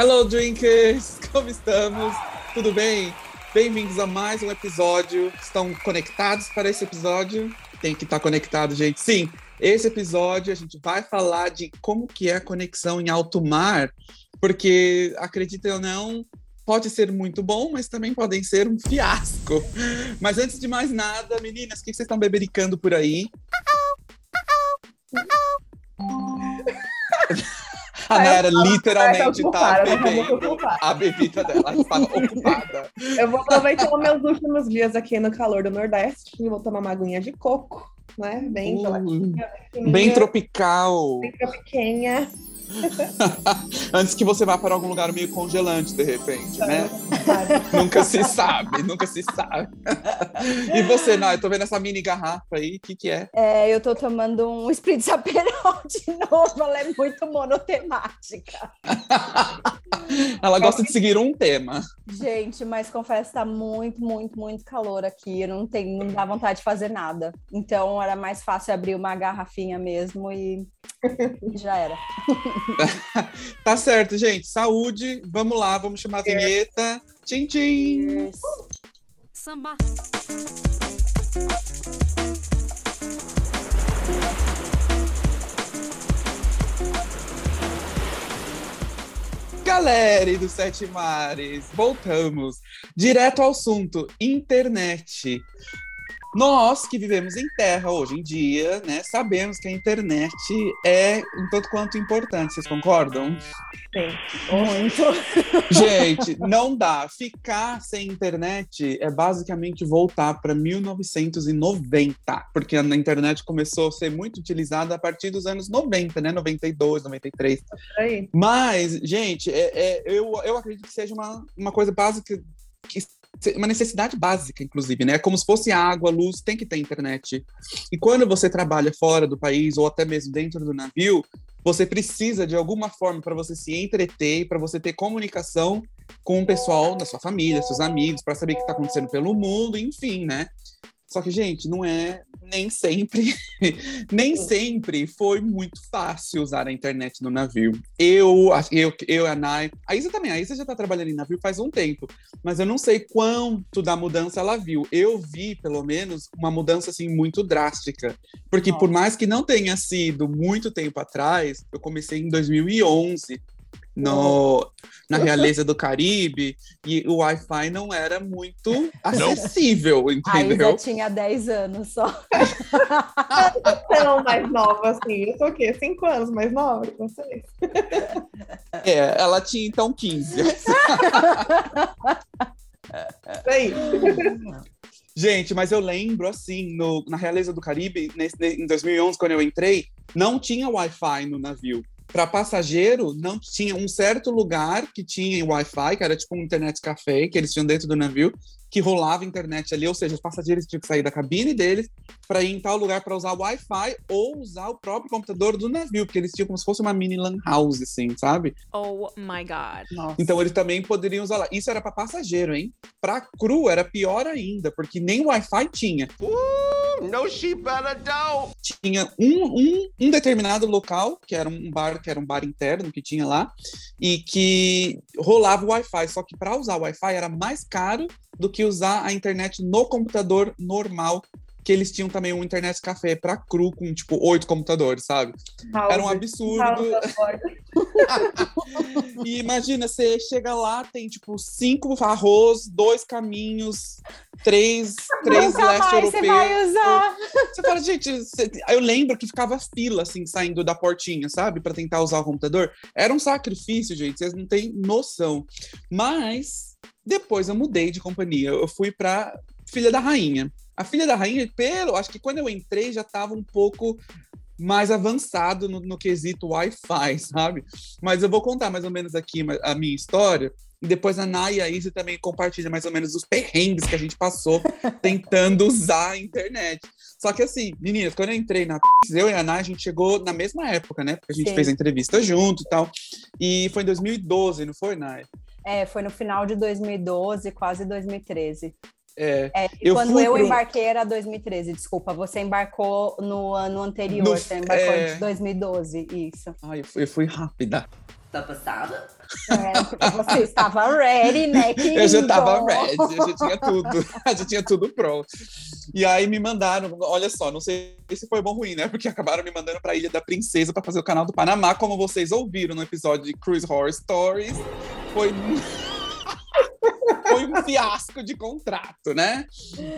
Hello, Drinkers! Como estamos? Tudo bem? Bem-vindos a mais um episódio. Estão conectados para esse episódio? Tem que estar conectado, gente. Sim, esse episódio a gente vai falar de como que é a conexão em alto mar, porque, acreditem ou não, pode ser muito bom, mas também podem ser um fiasco. Mas antes de mais nada, meninas, o que vocês estão bebericando por aí? A Nara literalmente tá bebendo a bebida dela. Ela estava ocupada. Eu vou aproveitar os meus últimos dias aqui no calor do Nordeste e vou tomar uma aguinha de coco, né? Bem geladinha, Bem tropical. bem tropiquinha. Antes que você vá para algum lugar meio congelante, de repente, né? sabe? nunca se sabe, nunca se sabe. e você, Nai, eu tô vendo essa mini garrafa aí, o que que é? É, eu tô tomando um Spritz Aperol de novo, ela é muito monotemática. Ela gosta de seguir um tema. Gente, mas confesso que tá muito, muito, muito calor aqui. Eu não tenho, não dá vontade de fazer nada. Então era mais fácil abrir uma garrafinha mesmo e já era. Tá certo, gente. Saúde. Vamos lá, vamos chamar a vinheta. Tchim, tchim. Samba. Galera dos Sete Mares, voltamos. Direto ao assunto, internet. Nós que vivemos em terra hoje em dia, né, sabemos que a internet é um tanto quanto importante, vocês concordam? Sim. Muito. Gente, não dá. Ficar sem internet é basicamente voltar para 1990, porque a internet começou a ser muito utilizada a partir dos anos 90, né? 92, 93. Aí. Mas, gente, é, é- eu, eu acredito que seja uma, uma coisa básica, que, uma necessidade básica, inclusive, né? É Como se fosse água, luz, tem que ter internet. E quando você trabalha fora do país, ou até mesmo dentro do navio, você precisa de alguma forma para você se entreter, para você ter comunicação com o pessoal da sua família, seus amigos, para saber o que está acontecendo pelo mundo, enfim, né? Só que, gente, não é nem sempre, nem sempre foi muito fácil usar a internet no navio. Eu, eu, eu a Nai, a Isa também, a Isa já tá trabalhando em navio faz um tempo, mas eu não sei quanto da mudança ela viu. Eu vi, pelo menos, uma mudança, assim, muito drástica. Porque por mais que não tenha sido muito tempo atrás, eu comecei em 2011, no, na Realeza do Caribe, e o Wi-Fi não era muito acessível, Isa entendeu? tinha 10 anos só. Não, mais nova, assim. Eu tô o quê? Cinco anos mais nova que vocês? É, ela tinha então 15. Isso aí. Gente, mas eu lembro, assim, no- na Realeza do Caribe, nesse- em 2011, quando eu entrei, não tinha Wi-Fi no navio. Para passageiro, não tinha um certo lugar que tinha Wi-Fi, que era tipo um internet café, que eles tinham dentro do navio, que rolava internet ali, ou seja, os passageiros tinham que sair da cabine deles para ir em tal lugar para usar o Wi-Fi ou usar o próprio computador do navio, porque eles tinham como se fosse uma mini lan house, assim, sabe? Oh my god. Nossa. Então eles também poderiam usar lá. Isso era para passageiro, hein? Para cru era pior ainda, porque nem Wi-Fi tinha. No sheep better don't. Tinha um, um, um determinado local, que era um bar, que era um bar interno que tinha lá, e que rolava o Wi-Fi. Só que para usar o Wi-Fi era mais caro do que usar a internet no computador normal. Que eles tinham também um internet café para cru com tipo oito computadores, sabe? Era um absurdo. E imagina, você chega lá, tem tipo cinco arroz, dois caminhos, três, três Nunca leste mais você europeus. vai usar. Você fala, gente, você- eu lembro que ficava fila, assim, saindo da portinha, sabe? Pra tentar usar o computador. Era um sacrifício, gente, vocês não têm noção. Mas depois eu mudei de companhia. Eu fui pra Filha da Rainha. A filha da rainha, pelo, acho que quando eu entrei já estava um pouco mais avançado no, no quesito Wi-Fi, sabe? Mas eu vou contar mais ou menos aqui a minha história. E depois a Nay e a Izzy também compartilham mais ou menos os perrengues que a gente passou tentando usar a internet. Só que assim, meninas, quando eu entrei na eu e a Nay, a gente chegou na mesma época, né? Porque a gente Sim. fez a entrevista junto e tal. E foi em 2012, não foi, Nay? É, foi no final de 2012, quase 2013. É, É, e Eu quando fui eu pro- embarquei era 2013, desculpa. Você embarcou no ano anterior, No- você embarcou é. em 2012, isso. ai, eu fui, eu fui rápida. Tá passada? É, você estava ready, né, querido? Eu já tava ready, eu já tinha tudo, eu já tinha tudo pronto. E aí me mandaram, olha só, não sei se foi bom ou ruim, né? Porque acabaram me mandando pra Ilha da Princesa pra fazer o canal do Panamá, como vocês ouviram no episódio de Cruise Horror Stories. Foi foi um fiasco de contrato, né?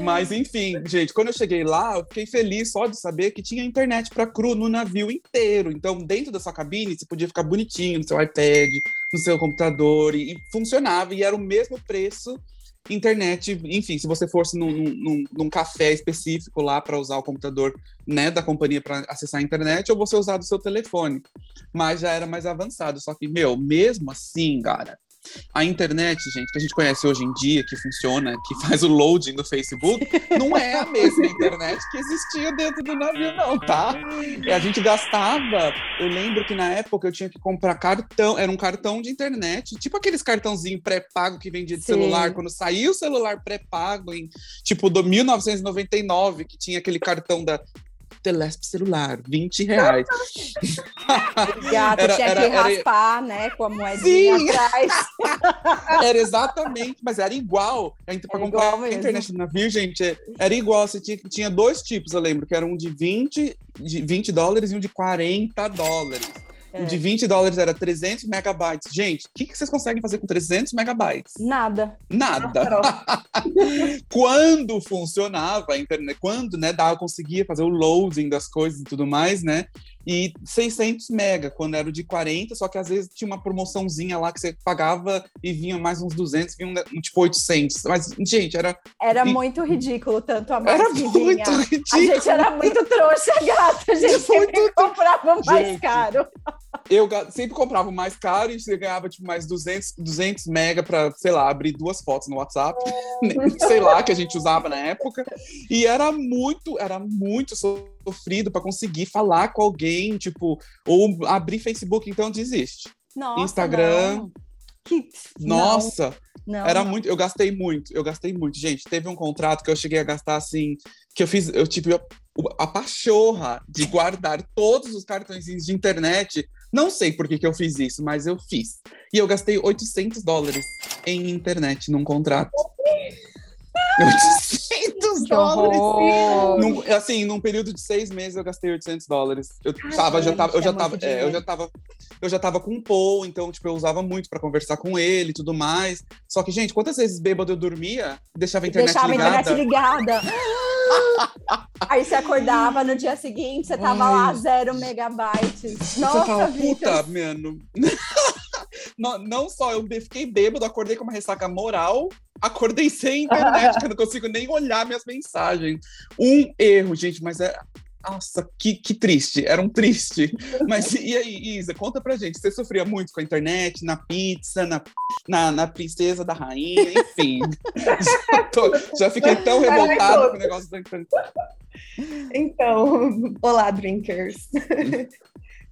Mas enfim, gente, quando eu cheguei lá, eu fiquei feliz só de saber que tinha internet para cru no navio inteiro. Então, dentro da sua cabine, você podia ficar bonitinho no seu iPad, no seu computador e, e funcionava e era o mesmo preço internet, enfim, se você fosse num, num, num café específico lá para usar o computador né, da companhia para acessar a internet, ou você usar do seu telefone. Mas já era mais avançado. Só que, meu, mesmo assim, cara, a internet, gente, que a gente conhece hoje em dia, que funciona, que faz o loading do Facebook, não é a mesma internet que existia dentro do navio, não, tá? E a gente gastava. Eu lembro que na época eu tinha que comprar cartão, era um cartão de internet, tipo aqueles cartãozinho pré-pago que vendia de Sim. celular, quando saiu o celular pré-pago em tipo do 1999, que tinha aquele cartão da Telesp celular, 20 reais. Gato Era- tinha era- que era- raspar, né, com a moedinha Sim. atrás. Era exatamente, mas era igual. A gente, pra Era comprar a internet gente, é- era igual. Você tinha, tinha dois tipos, eu lembro, que era um de 20, de 20 dólares e um de 40 dólares. É. O de 20 dólares era 300 megabytes. Gente, o que, que vocês conseguem fazer com 300 megabytes? Nada. Nada. quando funcionava a internet, quando, né, dava, conseguia fazer o loading das coisas e tudo mais, né? E 600 mega, quando era o de 40, só que às vezes tinha uma promoçãozinha lá que você pagava e vinha mais uns 200, vinha um, tipo 800. Mas, gente, era, Era E- muito ridículo, tanto a mais era muito vinha. A ridículo. gente era muito trouxa, gata. A gente sempre comprava mais Gente. caro. Eu sempre comprava mais caro e você ganhava, tipo, mais 200, 200 mega pra, sei lá, abrir duas fotos no WhatsApp. sei lá, que a gente usava na época. E era muito, era muito sofrido pra conseguir falar com alguém, tipo, ou abrir Facebook, então desiste. Nossa, Instagram. não. Que... Nossa, não, era não. muito, eu gastei muito, eu gastei muito. Gente, teve um contrato que eu cheguei a gastar assim, que eu fiz, eu tive a, a pachorra de guardar todos os cartõezinhos de internet. Não sei por que, que eu fiz isso, mas eu fiz. E eu gastei 800 dólares em internet num contrato. 800 Que dólares! Num, assim, num período de seis meses eu gastei 800 dólares. Eu tava, já tava, eu já é tava, muito é, eu já tava, eu já tava com o Paul, então tipo eu usava muito pra conversar com ele, e tudo mais. Só que gente, quantas vezes bêbado eu dormia, deixava a internet Deixava a ligada? internet ligada. Aí você acordava no dia seguinte, você tava Ai. lá, zero megabytes. Você Nossa, fala, Vitor. puta, mano. Não, não só eu fiquei bêbado, acordei com uma ressaca moral, acordei sem internet, que eu não consigo nem olhar minhas mensagens. Um erro, gente, mas é. Nossa, que, que triste, era um triste. Mas e aí, Isa, conta pra gente, você sofria muito com a internet, na pizza, na, na, na princesa da rainha, enfim. já, tô- já fiquei tão revoltado com o negócio da internet. Então, olá, drinkers.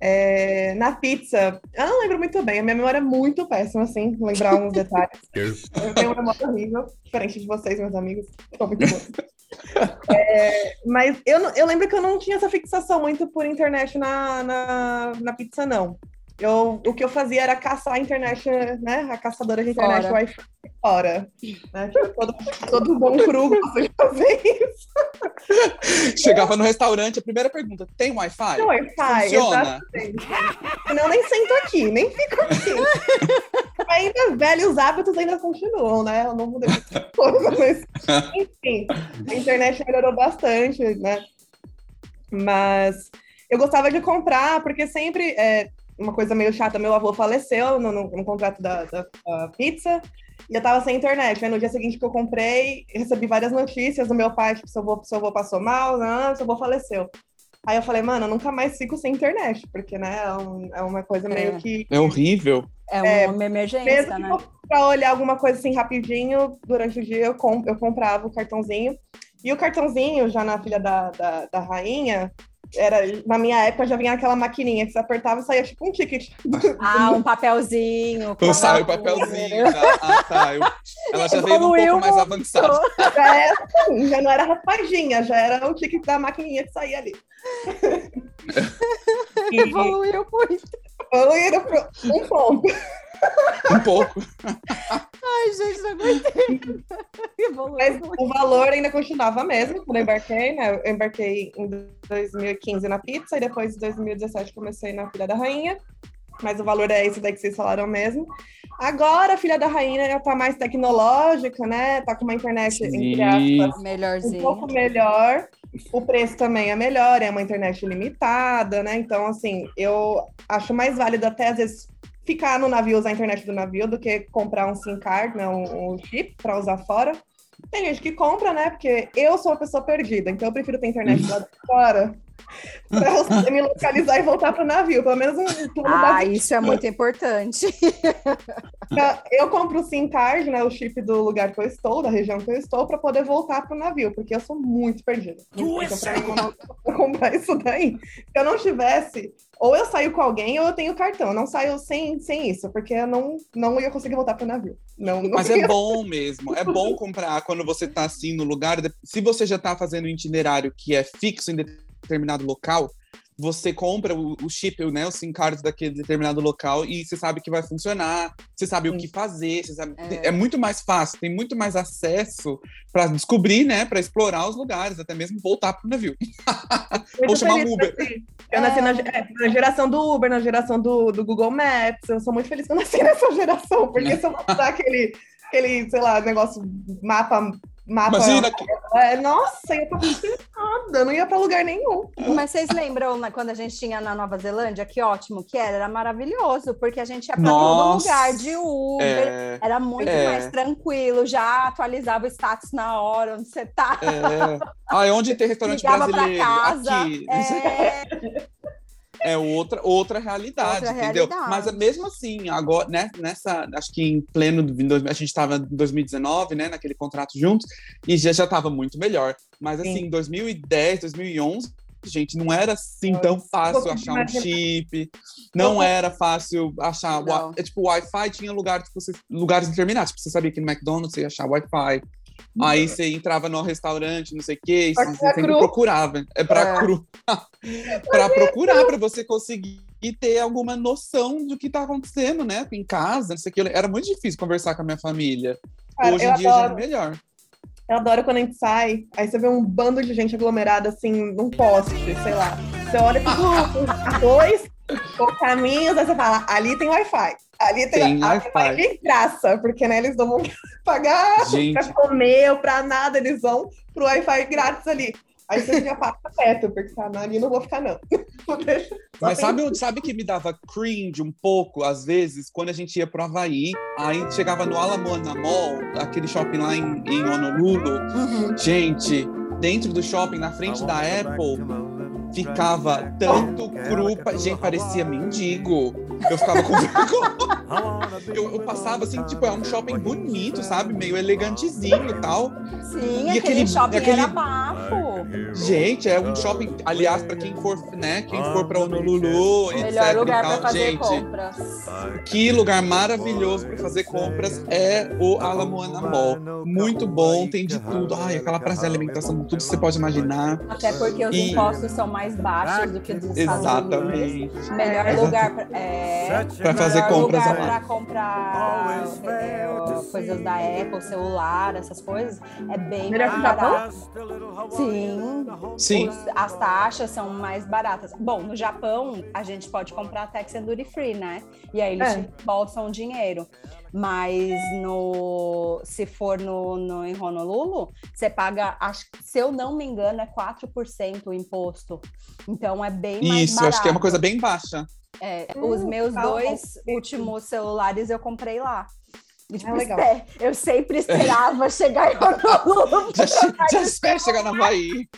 É, na pizza, eu não lembro muito bem, a minha memória é muito péssima, assim, lembrar uns detalhes. Eu tenho uma memória horrível, diferente de vocês, meus amigos, muito. É, mas eu, eu lembro que eu não tinha essa fixação muito por internet na, na, na pizza, não. Eu, o que eu fazia era caçar a internet, né? A caçadora de internet Fora. Wi-Fi fora. Né? Tipo, todo, todo bom cru gosta de fazer isso. Chegava no restaurante, a primeira pergunta: tem Wi-Fi? No Wi-Fi, Funciona? Senão eu nem sento aqui, nem fico aqui. ainda velhos hábitos ainda continuam, né? Eu não mudei muita coisa, mas enfim, a internet melhorou bastante, né? Mas eu gostava de comprar, porque sempre é, uma coisa meio chata, meu avô faleceu no, no, no contrato da, da, da pizza, e eu tava sem internet. Aí no dia seguinte que eu comprei, recebi várias notícias do meu pai, tipo, seu avô, seu avô passou mal, não, seu avô faleceu. Aí eu falei, mano, eu nunca mais fico sem internet, porque, né, é, um- é uma coisa meio É. que. É horrível. É É, uma emergência, Mesmo que né? for pra olhar alguma coisa assim rapidinho, durante o dia eu, com- eu comprava o cartãozinho. E o cartãozinho, já na filha da, da, da rainha, era, na minha época já vinha aquela maquininha que você apertava e saía tipo um ticket. Ah, um papelzinho. Eu saio o papelzinho. Já. Ah, tá. Eu- ela já veio um pouco mais avançada. Já, era, assim, já não era raspadinha, já era o ticket da maquininha que saía ali. e Evoluiu muito. Evoluíram pro um ponto. Um pouco. Ai, gente, não aguentei. Mas muito. o valor ainda continuava mesmo quando eu embarquei, né? Eu embarquei em 2015 na pizza e depois em 2017 comecei na Filha da Rainha. Mas o valor é esse daí que vocês falaram mesmo. Agora a Filha da Rainha já tá mais tecnológica, né? Tá com uma internet, entre aspas, um Melhorzinho. pouco melhor. O preço também é melhor, é uma internet limitada, né? Então, assim, eu acho mais válido até às vezes ficar no navio, usar a internet do navio, do que comprar um SIM card, né? Um, um chip para usar fora. Tem gente que compra, né? Porque eu sou uma pessoa perdida, então eu prefiro ter internet lá fora para eu poder me localizar e voltar pro navio. Pelo menos um plano Ah, básico. isso é muito importante. Eu compro o SIM card, né? O chip do lugar que eu estou, da região que eu estou, para poder voltar pro navio, porque eu sou muito perdida. Então, pra vou comprar isso daí. Se eu não tivesse, ou eu saio com alguém, ou eu tenho cartão. Eu não saio sem, sem isso, porque eu não, não ia conseguir voltar pro navio. Não, não Mas ia. é bom mesmo. É bom comprar quando você tá assim no lugar. Se você já tá fazendo um itinerário que é fixo em determinado local, você compra o, o chip, né, o SIM card daquele determinado local e você sabe que vai funcionar, você sabe o Sim. que fazer, sabe- É. é. muito mais fácil, tem muito mais acesso para descobrir, né, para explorar os lugares, até mesmo voltar pro navio. Ou chamar um Uber. que eu nasci. Nasci na, é, na geração do Uber, na geração do, do Google Maps. Eu sou muito feliz que eu nasci nessa geração, porque se eu usar aquele, aquele, sei lá, negócio, mapa. Mapa Imagina que é, nossa, eu ia pra nada, não ia pra lugar nenhum. Mas vocês lembram né, quando a gente tinha na Nova Zelândia? Que ótimo que era, era maravilhoso, porque a gente ia para todo lugar de Uber. é, Era muito É. mais tranquilo, já atualizava o status na hora onde você tá. é. Ah, é onde tem restaurante Ligava pra brasileiro? casa. Aqui. É, É outra, outra realidade, Outra entendeu? realidade. Mas mesmo assim, agora, né, nessa, acho que em pleno, a gente estava em 2019, né, naquele contrato juntos, e já já estava muito melhor. Mas assim, Sim. em 2010, 2011, gente, não era assim tão fácil achar um chip, não era fácil achar, Não. é, tipo, o Wi-Fi tinha lugar, tipo, você- lugares determinados, tipo, você sabia que no McDonald's você ia achar Wi-Fi, Aí você entrava no restaurante, não sei o quê, e Pra você sempre cru. procurava. É pra É. cru. pra procurar, pra você conseguir ter alguma noção do que tá acontecendo, né? Em casa, não sei o que. Era muito difícil conversar com a minha família. Cara, Hoje em dia já é adoro. melhor. Eu adoro quando a gente sai, aí você vê um bando de gente aglomerada assim num poste, sei lá. Você olha pro grupo, dois, ou caminhos, aí você fala, ali tem Wi-Fi. Ali tem, Tem Wi-Fi. de graça, porque né, eles não vão pagar Gente. pra comer ou pra nada, eles vão pro Wi-Fi grátis ali. Aí você já passa perto, porque ah, não, ali não vou ficar, não. Mas sabe, o- sabe que me dava cringe um pouco, às vezes, quando a gente ia pro Havaí, aí chegava no Alamoana Mall, aquele shopping lá em, em Honolulu, Uhum. gente, dentro do shopping, na frente da Apple, ficava tanto cru, gente, parecia mendigo. Eu ficava com vergonha. Eu, eu passava assim, tipo, é um shopping bonito, sabe? Meio elegantezinho e tal. Sim, E aquele, aquele- shopping aquele- era bafo. Gente, é um shopping, aliás, pra quem for, né, quem for pra Honolulu, etc Melhor lugar e tal, para fazer gente, compras. que lugar maravilhoso para fazer compras é o Alamoana Mall. Muito bom, tem de tudo. Ai, aquela praça de alimentação, tudo que você pode imaginar. Até porque os E- impostos são mais baixos do que dos Estados Unidos. Exatamente. Melhor lugar pra, é, fazer melhor compras lugar lá. pra comprar é, coisas da Apple, celular, essas coisas, é bem Melhor que o Japão? Sim, os- as taxas são mais baratas. Bom, no Japão, a gente pode comprar tax and duty free, né? E aí eles É. te bolsam o dinheiro. Mas no, se for no, no, em Honolulu, você paga, acho, que, se eu não me engano, é 4% o imposto. Então é bem mais Isso, barato. acho que é uma coisa bem baixa. É, Hum, os meus tá dois últimos celulares eu comprei lá. E, tipo, Ah, legal. espe- eu sempre esperava chegar em Honolulu. Já, já espera chegar na Havaí.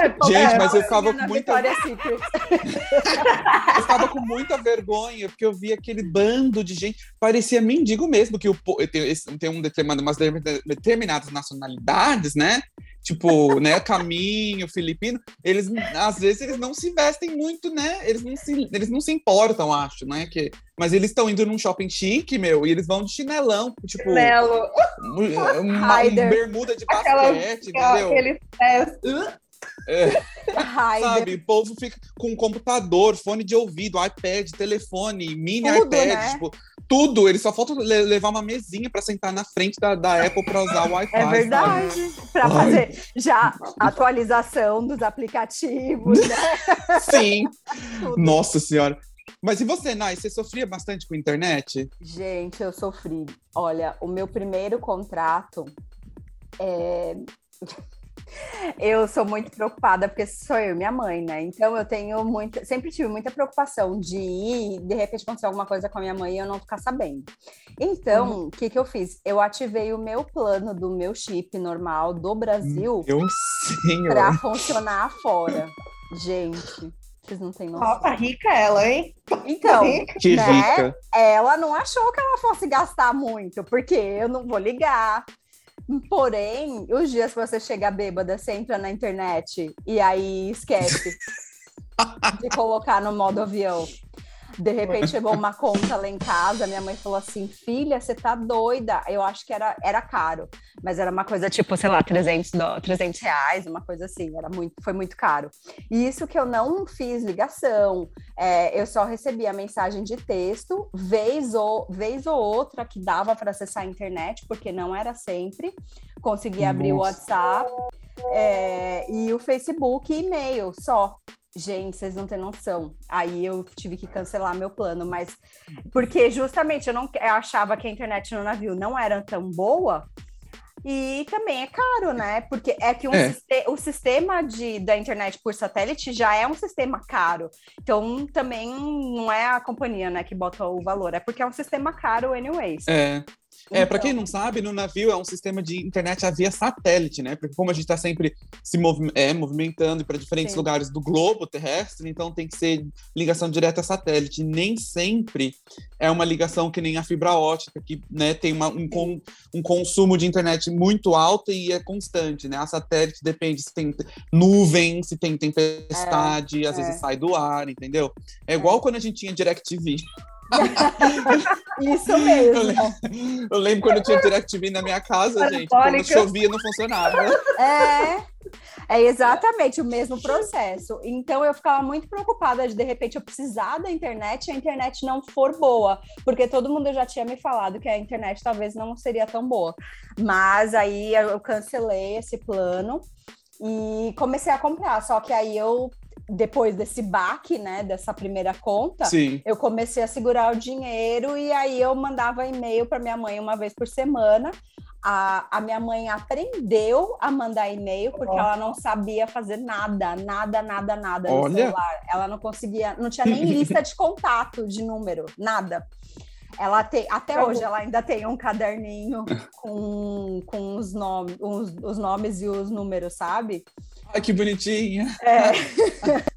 É, Gente, é, mas eu ficava com muita, Secret. eu ficava com muita vergonha, porque eu via aquele bando de gente. Parecia mendigo mesmo, que o, po- tem, tem um determinado, umas de- determinadas nacionalidades, né? Tipo, né, caminho, filipino, eles às vezes eles não se vestem muito, né? Eles não se, eles não se importam, acho, né? Que, mas eles estão indo num shopping chique, meu, e eles vão de chinelão, tipo, Chinelo, uma, uma bermuda de Aquela- basquete, entendeu? aqueles Raider. Sabe, o povo fica com computador, fone de ouvido, iPad, telefone, mini Tudo, iPad, né? tipo, tudo. Eles só falta le- levar uma mesinha pra sentar na frente da, da Apple pra usar o Wi-Fi. É verdade. Para fazer já atualização dos aplicativos, né? Sim. Nossa senhora. Mas e você, Nai? Você sofria bastante com a internet? Gente, eu sofri. Olha, o meu primeiro contrato é. Eu sou muito preocupada, porque sou eu e minha mãe, né? Então eu tenho muita. Sempre tive muita preocupação de ir, de repente acontecer alguma coisa com a minha mãe e eu não ficar sabendo. Então, o que, que eu fiz? Eu ativei o meu plano do meu chip normal do Brasil Eu sim, para funcionar fora. Gente, vocês não têm noção. Nossa, rica ela, hein? Então, Que né? rica. ela não achou que ela fosse gastar muito, porque eu não vou ligar. Porém, os dias que você chega bêbada, você entra na internet e aí esquece de colocar no modo avião. De repente chegou uma conta lá em casa, minha mãe falou assim: Filha, você tá doida? Eu acho que era, era caro, mas era uma coisa tipo, sei lá, 300, dó- 300 reais, uma coisa assim, era muito, foi muito caro. E isso que eu não fiz ligação, é, eu só recebi a mensagem de texto, vez ou, vez ou outra que dava para acessar a internet, porque não era sempre. Consegui abrir o. WhatsApp é, e o Facebook e e-mail só. Gente, vocês não têm noção. Aí eu tive que cancelar meu plano, mas porque justamente eu não eu achava que a internet no navio não era tão boa. E também é caro, né? Porque é que um É. o sistema de, da internet por satélite já é um sistema caro. Então também não é a companhia né, que bota o valor, é porque é um sistema caro, anyways. É. É, Então, quem não sabe, no navio é um sistema de internet via satélite, né? Porque como a gente tá sempre se movi é, movimentando para diferentes Sim. lugares do globo terrestre, então tem que ser ligação direta a satélite. Nem sempre é uma ligação que nem a fibra ótica, que né, tem uma- um, con- um consumo de internet muito alto e é constante, né? A satélite depende se tem nuvem, se tem tempestade, às é. vezes sai do ar, entendeu? É igual quando a gente tinha DirecTV. Isso mesmo. eu lembro quando eu tinha DirecTV na minha casa, gente. Quando chovia, não funcionava. É, é exatamente o mesmo processo. Então eu ficava muito preocupada de de repente eu precisar da internet e a internet não for boa, porque todo mundo já tinha me falado que a internet talvez não seria tão boa. Mas aí eu cancelei esse plano e comecei a comprar. Só que aí eu depois desse baque, né, dessa primeira conta, Sim. eu comecei a segurar o dinheiro e aí eu mandava e-mail para minha mãe uma vez por semana. A, a minha mãe aprendeu a mandar e-mail porque ela não sabia fazer nada, nada, nada, nada no Olha. celular. Ela não conseguia, não tinha nem lista de contato, de número, nada. Ela tem, até hoje ela ainda tem um caderninho com, com os, nomes, os, os nomes e os números, sabe? Ai, que bonitinha. É.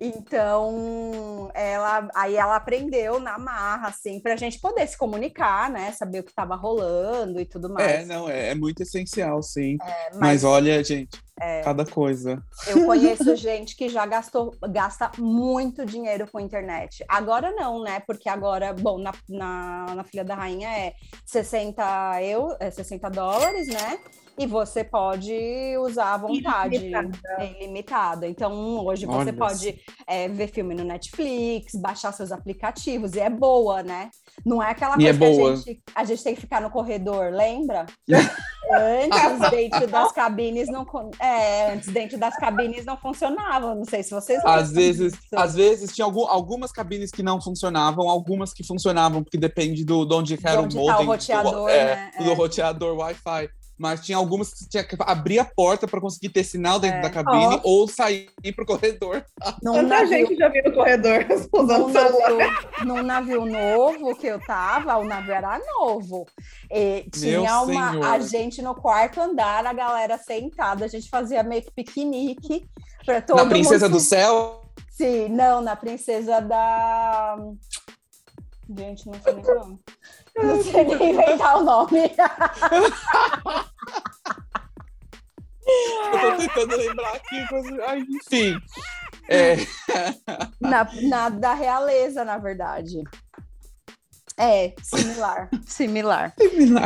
Então, ela, aí ela aprendeu na marra, assim, para a gente poder se comunicar, né? Saber o que estava rolando e tudo mais. É, não, é, é muito essencial, sim. É, Mas, mas olha, gente, É. cada coisa. eu conheço gente que já gastou, gasta muito dinheiro com internet. Agora não, né? Porque agora, bom, na, na, na Filha da Rainha é 60, eu, é 60 dólares, né? E você pode usar à vontade, Ilimitada. ilimitada. Então, hoje você Olha pode é, ver filme no Netflix, baixar seus aplicativos, e é boa, né? Não é aquela E é coisa que a gente, a gente tem que ficar no corredor, lembra? Antes, dentro das cabines não. É, antes, dentro das cabines não funcionava. Não sei se vocês Às lembram vezes, disso. às vezes tinha algum- algumas cabines que não funcionavam, algumas que funcionavam, porque depende do, de onde era onde o tá o modem. roteador, do, é, né? do É. roteador Wi-Fi. Mas tinha algumas que você tinha que abrir a porta para conseguir ter sinal dentro É. da cabine Nossa. ou sair pro corredor. Num Tanta navio, gente já viu no corredor usando num celular. navio, num navio novo que eu tava, o navio era novo. E tinha Meu uma, senhor. a gente no quarto andar, a galera sentada, a gente fazia meio que piquenique para todo Na Princesa mundo do Céu, Sim, não, na princesa da. Gente, não sei nem o nome. Não sei nem inventar o nome. eu tô tentando lembrar aqui. Ai, enfim. É, Na, na da realeza, na verdade. É, similar. similar.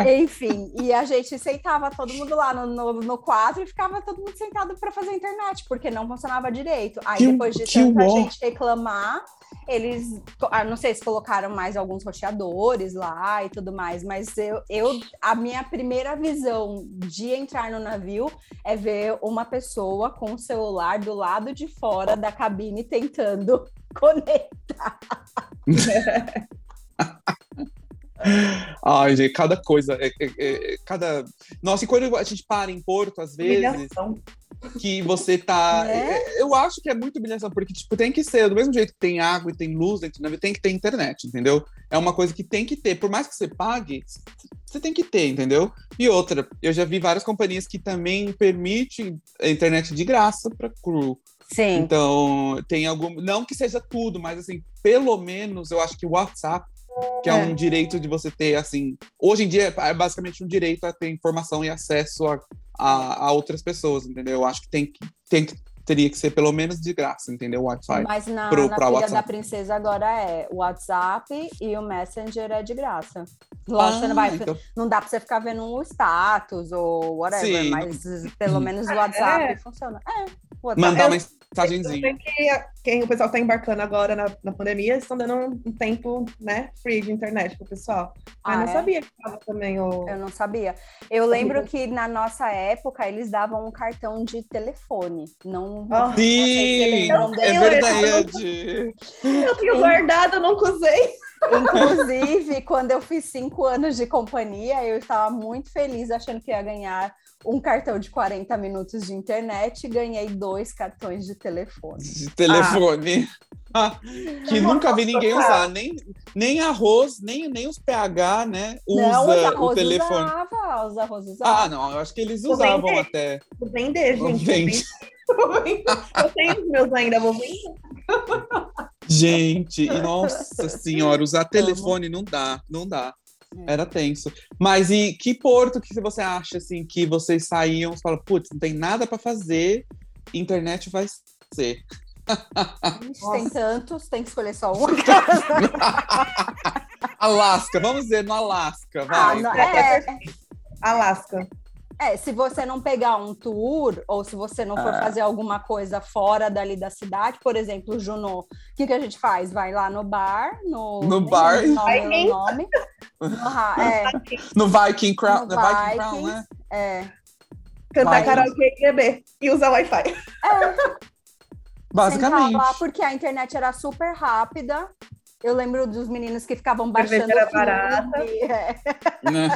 Enfim, e a gente sentava todo mundo lá no, no, no quadro e ficava todo mundo sentado para fazer internet, porque não funcionava direito. Aí Que- depois de tanta uó. gente reclamar, eles, ah, não sei se colocaram mais alguns roteadores lá e tudo mais, mas eu, eu, a minha primeira visão de entrar no navio é ver uma pessoa com o celular do lado de fora da cabine tentando conectar. Ai, gente, cada coisa. é- é- é- cada... Nossa, e quando a gente para em Porto, às vezes, Humilhação. que você tá. Né? é- Eu acho que é muito humilhação, porque tipo, tem que ser, do mesmo jeito que tem água e tem luz dentro tem que ter internet, entendeu? É uma coisa que tem que ter. Por mais que você pague, você tem que ter, entendeu? E outra, eu já vi várias companhias que também permitem a internet de graça para crew. Sim. Então, tem algum. Não que seja tudo, mas assim, pelo menos eu acho que o WhatsApp, que é, É. um direito de você ter, assim. Hoje em dia é basicamente um direito a ter informação e acesso a, a, a outras pessoas, entendeu? Eu acho que tem que, tem que teria que ser pelo menos de graça, entendeu? O Wi-Fi. Mas na, pro- na pra filha WhatsApp. da princesa agora é o WhatsApp e o Messenger é de graça. Lógico, você não, vai, então- não dá pra você ficar vendo o status ou whatever, Sim. mas pelo menos o WhatsApp funciona. É, o WhatsApp. Mandar Eu- uma Eu mensagenzinha. sei que quem o pessoal tá embarcando agora na, na pandemia, eles estão dando um, um tempo, né, free de internet pro pessoal. Mas Ah, não é? sabia que tava também o. Eu não sabia. Eu lembro que na nossa época eles davam um cartão de telefone. Não. Ah. não sei se Sim, é desse. verdade. Eu tenho guardado, eu nunca usei. Inclusive, quando eu fiz cinco anos de companhia, eu estava muito feliz achando que ia ganhar um cartão de 40 minutos de internet e ganhei dois cartões de telefone. De telefone. Ah, que nunca vi ninguém usar, nem, nem arroz, nem, nem os PH, né? Usa não, os o telefone. usava, os arroz usava. Ah, não, eu acho que eles usavam vender. até. Vou vender, gente. vender. Eu tenho os meus ainda, vou vender. Gente, nossa senhora, usar telefone não dá, não dá. É. Era tenso. Mas e que porto que você acha assim que vocês saíam e falam, putz, não tem nada pra fazer, internet vai ser. Tem tantos, tem que escolher só um. Alasca, vamos dizer no Alasca, Ah, vai. não, Qual é? é, Alasca. é, se você não pegar um tour, ou se você não for Ah. fazer alguma coisa fora dali da cidade, por exemplo, Junô, o que, que a gente faz? Vai lá no bar, no, No bar. nome, Viking. o nome. É, No Viking Crown, No no Viking Crown, né? é. Cantar karaokê e beber. E usar Wi-Fi. Basicamente. Sentar lá porque a internet era super rápida. Eu lembro dos meninos que ficavam baixando Cerveja era filme, barata. é. né?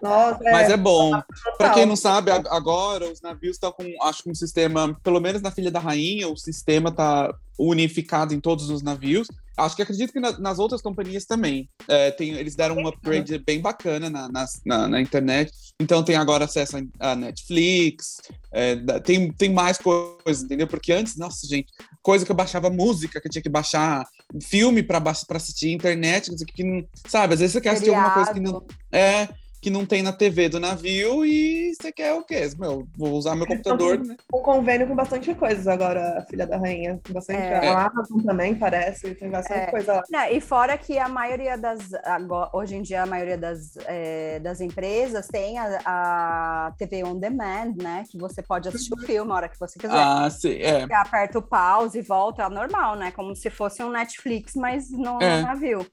Nossa, Mas é bom. Pra quem não sabe, agora os navios estão com, acho que um sistema, pelo menos na Filha da Rainha, o sistema tá unificado em todos os navios. Acho que acredito que na- nas outras companhias também. É, tem, eles deram um upgrade bem bacana na, na, na internet. Então tem agora acesso a, Netflix, é, tem, tem mais coisas, entendeu? Porque antes, nossa, gente, coisa que eu baixava música, que eu tinha que baixar filme para assistir internet, que, sabe? Às vezes você quer assistir alguma coisa que não. É, que não tem na TV do navio e você quer o quê? Meu, vou usar meu computador, né? um convênio com bastante coisas agora, a Filha da Rainha. Bastante. É. A Amazon também parece, tem bastante É. coisa lá. Não, e fora que a maioria das. agora- hoje em dia, a maioria das, é, das empresas tem a, a TV on demand, né? Que você pode assistir o filme a hora que você quiser. Ah, sim, é. Você aperta o pause e volta, é normal, né? Como se fosse um Netflix, mas no, É. no navio.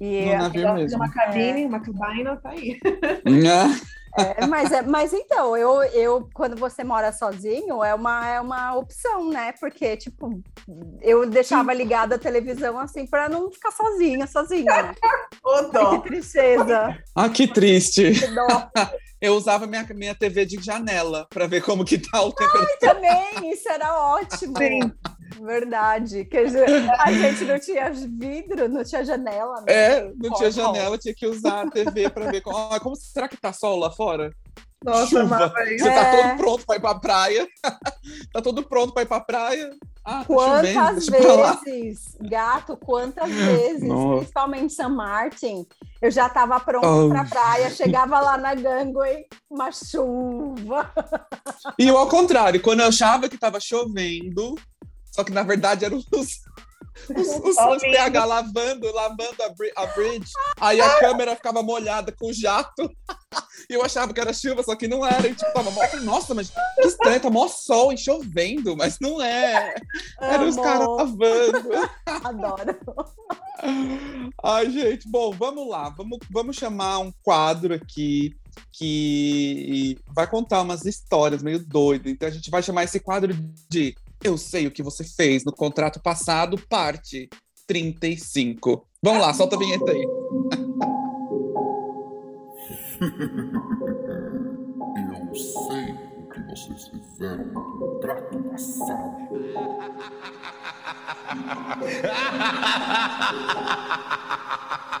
E, No navio Gosta de mesmo. uma cabine, uma cabina, tá aí. Ah, é, mas, é, mas então, eu, eu, quando você mora sozinho, é uma, é uma opção, né? Porque, tipo, eu deixava ligada a televisão assim para não ficar sozinha, sozinha, né? Ô, dó. Que tristeza. Ah, que triste. Que dó. eu usava minha, minha TV de janela pra ver como que tá o temperatura. Também, isso era ótimo. Sim. Verdade. Que a gente, não tinha vidro, não tinha janela. né? É, não tinha janela, tinha que usar a TV pra ver como, ah, como será que tá sol lá fora? Nossa, Chuva. amava isso. Você tá É. todo pronto pra ir pra praia. tá todo pronto pra ir pra praia. Ah, tá Quantas chovendo, vezes, gato, quantas vezes, Nossa. principalmente San Martin, eu já tava pronta Oh. pra praia, chegava lá na Gangway, uma chuva. E eu, ao contrário, quando eu achava que tava chovendo, só que na verdade eram os, os, os, os. PH lavando, lavando a, bri- a bridge. Aí a câmera ficava molhada com o jato. E eu achava que era chuva, só que não era. E, tipo, tava mó- Nossa, mas que estranho, tá mó sol e chovendo, mas não é. Eram os caras lavando. Adoro. Ai, gente, bom, vamos lá. Vamos, vamos chamar um quadro aqui que vai contar umas histórias meio doidas. Então a gente vai chamar esse quadro de Eu sei o que você fez no contrato passado, parte 35. Vamos lá, solta a vinheta aí. Eu sei o que vocês fizeram no contrato passado.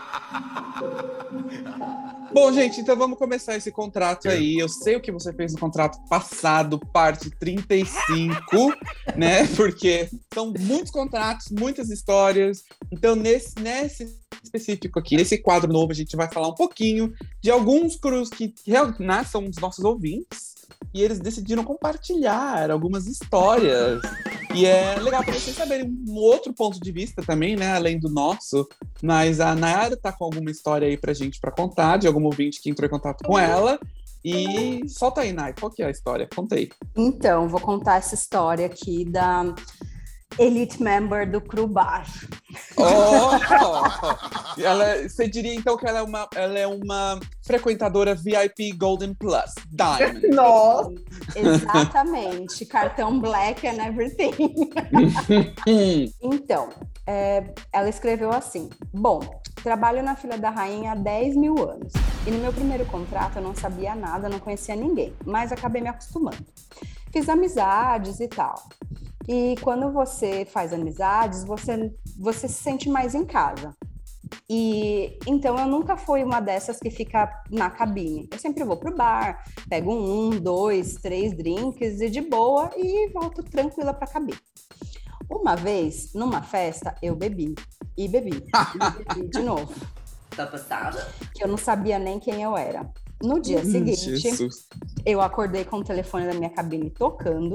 Bom, gente, então vamos começar esse contrato aí. Eu sei o que você fez no contrato passado, parte 35, né? Porque são muitos contratos, muitas histórias. Então, nesse, nesse específico aqui, nesse quadro novo, a gente vai falar um pouquinho de alguns cruz que real- né, são os nossos ouvintes. E eles decidiram compartilhar algumas histórias. E é legal para vocês saberem um outro ponto de vista também, né? Além do nosso. Mas a Nayara tá com alguma história aí pra gente pra contar, de algum ouvinte que entrou em contato com ela. E solta aí, Nay, qual que é a história? Conta aí. Então, vou contar essa história aqui da Elite Member do Cru Bar. Oh! ela, você diria então que ela é, uma, ela é uma frequentadora VIP Golden Plus, Diamond. Nossa, Exatamente. Cartão Black and everything. Então, é, ela escreveu assim: Bom, trabalho na fila da rainha há 10 mil anos. E no meu primeiro contrato eu não sabia nada, não conhecia ninguém, mas acabei me acostumando. Fiz amizades e tal. E quando você faz amizades, você, você se sente mais em casa. E então eu nunca fui uma dessas que fica na cabine. Eu sempre vou pro bar, pego um, dois, três drinks e de boa e volto tranquila pra cabine. Uma vez, numa festa, eu bebi. E bebi. E bebi de novo. Tá passada? Que eu não sabia nem quem eu era. No dia seguinte, Hum, Jesus. eu acordei com o telefone da minha cabine tocando,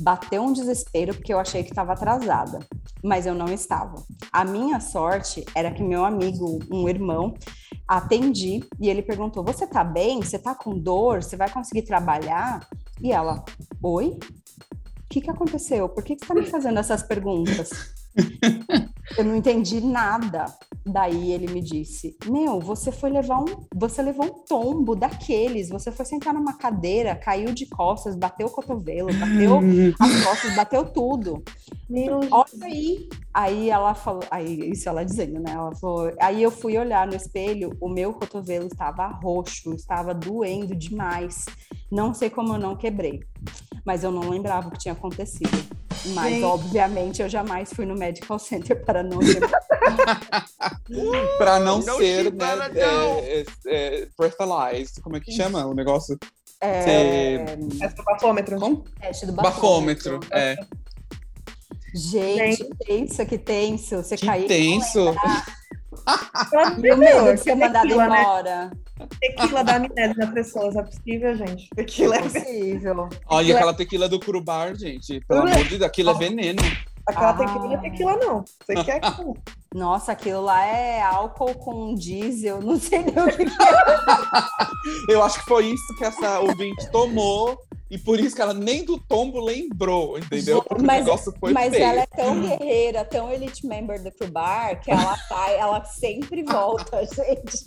bateu um desespero porque eu achei que estava atrasada, mas eu não estava. A minha sorte era que meu amigo, um irmão, atendi e ele perguntou: "Você tá bem? Você tá com dor? Você vai conseguir trabalhar?" E ela: "Oi? O que que aconteceu? Por que que você tá me fazendo essas perguntas?" Eu não entendi nada. Daí ele me disse: Meu, você foi levar um. Você levou um tombo daqueles. Você foi sentar numa cadeira, caiu de costas, bateu o cotovelo, bateu as costas, bateu tudo. meu Olha aí. Aí ela falou, aí isso ela dizendo, né? Ela falou, aí eu fui olhar no espelho, o meu cotovelo estava roxo, estava doendo demais. Não sei como eu não quebrei, mas eu não lembrava o que tinha acontecido. Mas Gente. obviamente eu jamais fui no medical center para não lembrar. Pra não Não ser, se né, é, é, é, breathalyzed. Como é que chama o negócio? É, essa bafômetro. Como? teste do Bafômetro. bafômetro. É. Gente, tenso, que tenso. Você Que caiu. tenso. E o medo de ser mandado né? Tequila dá amnésia nas pessoas. É possível, gente. Tequila é Possível. Olha aquela tequila do Curubar, gente. Pelo amor de Deus, aquilo é veneno. Aquela Ah. tequila não é tequila, não. Você quer que Nossa, aquilo lá é álcool com diesel, não sei nem o que, que é. Eu acho que foi isso que essa ouvinte tomou. E por isso que ela nem do tombo lembrou, entendeu? Porque Mas- o negócio foi Mas feio. ela é tão guerreira, tão elite member do Crew Bar, que ela vai, ela sempre volta, gente.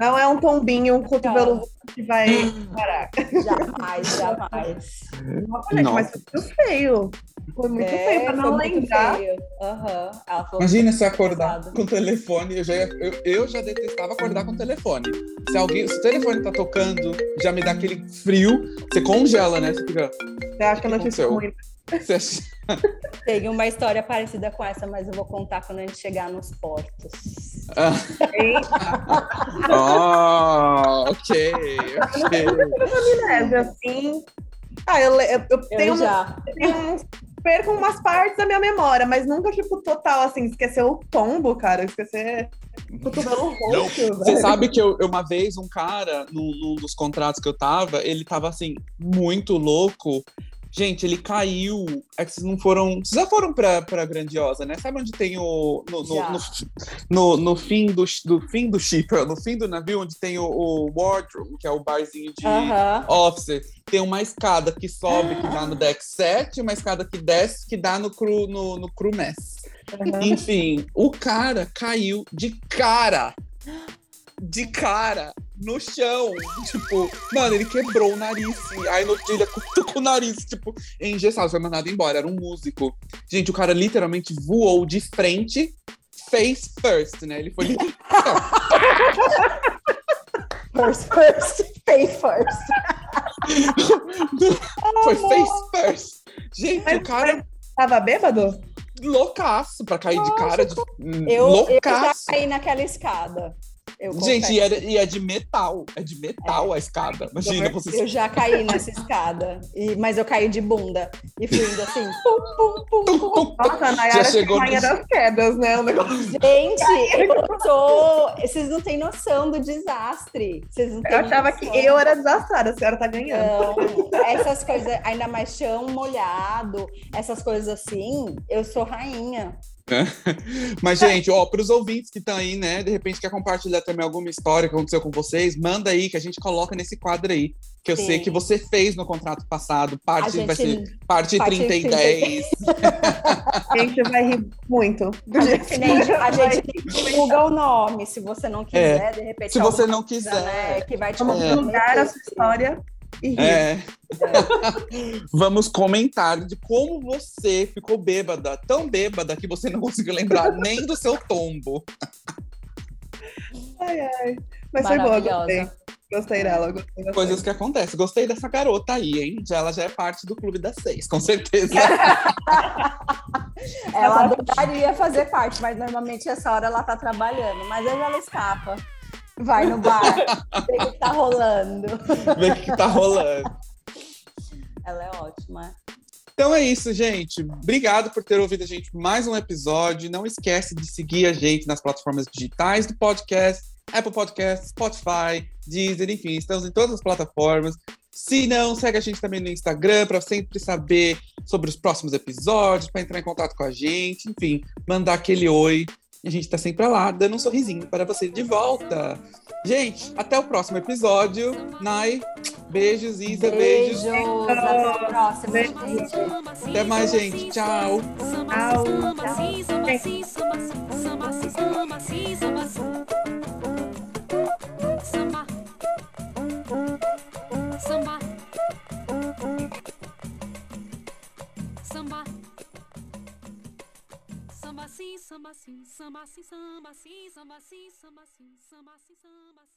Não é um tombinho, um cotovelo que vai parar. Jamais, jamais. Nossa, mas foi muito feio. Foi muito É, feio pra foi não lembrar. falou Imagina se acordar pesado. com o telefone. Eu já, eu, eu já detestava acordar com o telefone. Se alguém, se o telefone tá tocando, já me dá aquele frio, você congela, né? Você fica. Eu acho que a notícia é aconteceu? ruim. Você acha- Tem uma história parecida com essa, mas eu vou contar quando a gente chegar nos portos. Ah, ah, ok, ok. Amnésia, assim. Ah, eu, eu, eu Eu tenho, já. tenho perco umas partes da minha memória, mas nunca, tipo, total, assim, esquecer o tombo, cara. Esquecer o cotovelo roxo, Você sabe que eu- uma vez um cara, num, num dos contratos que eu tava, ele tava assim, muito louco. Gente, ele caiu. É que vocês não foram. Vocês já foram pra, pra Grandiosa, né? Sabe onde tem o. No, no, no, no- no fim do, do fim do shipper, no fim do navio, onde tem o, o wardroom, que é o barzinho de Aham. office, tem uma escada que sobe, que dá no deck 7, uma escada que desce, que dá no crew, no, no crew mess. Uhum. Enfim, o cara caiu de cara. De cara no chão. Tipo, mano, ele quebrou o nariz. Aí no dia ele acordou com o nariz, tipo, engessado, foi mandado embora. Era um músico. Gente, o cara literalmente voou de frente, face first, né? Ele foi. First, first, pay first. foi face first. Gente, Mas- o cara Tava bêbado? loucaço pra cair de cara. De... Eu, eu já loucaço. caí naquela escada. Eu Gente, e é, e é de metal. É de metal a escada. Imagina você. Eu já caí nessa escada, e, mas eu caí de bunda e fui indo assim. pum, pum, pum, pum. Nossa, a Nayara Já chegou rainha no- das quedas, né? O negócio. Gente, eu sou. Vocês não têm noção do desastre. Vocês não têm Eu achava que noção. eu era desastrada, a senhora tá ganhando. Não, essas coisas, ainda mais chão molhado, essas coisas assim, eu sou rainha. Mas, gente, ó, pros ouvintes que estão aí, né, de repente quer compartilhar também alguma história que aconteceu com vocês, manda aí que a gente coloca nesse quadro aí. Que eu Sim. sei que você fez no contrato passado. Parte vai ser gente, parte, parte 30 e 30 e 10. A gente vai rir muito. do a gente, nem, a gente divulga o nome, se você não quiser, de repente. É. Se você alguma não quiser. né, que vai te É. a sua história e. É. Vamos comentar de como você ficou bêbada, tão bêbada que você não conseguiu lembrar nem do seu tombo. Ai, ai. Mas foi boa, gostei. Gostei dela, gostei bastante. Coisas que acontecem. Gostei dessa garota aí, hein? Já, ela já é parte do clube das seis, com certeza. Ela adoraria fazer parte, mas normalmente essa hora ela tá trabalhando. Mas aí ela escapa. Vai no bar, vê o que tá rolando. Ver o que, tá rolando. Ela é ótima. Então é isso, gente. Obrigado por ter ouvido a gente mais um episódio. Não esquece de seguir a gente nas plataformas digitais do podcast, Apple Podcast, Spotify, Deezer, enfim, estamos em todas as plataformas. Se não, segue a gente também no Instagram para sempre saber sobre os próximos episódios, para entrar em contato com a gente, enfim, mandar aquele oi. E a gente tá sempre lá, dando um sorrisinho para você de volta. Gente, até o próximo episódio. Nai, beijos, Isa, beijos. Beijos. Até o próximo. Beijo. Até mais, gente. Tchau. Tchau. Samba. Samba. Samba. Samba sim, samba sim, samba sim, samba sim, samba sim, samba sim, samba sim, samba sim.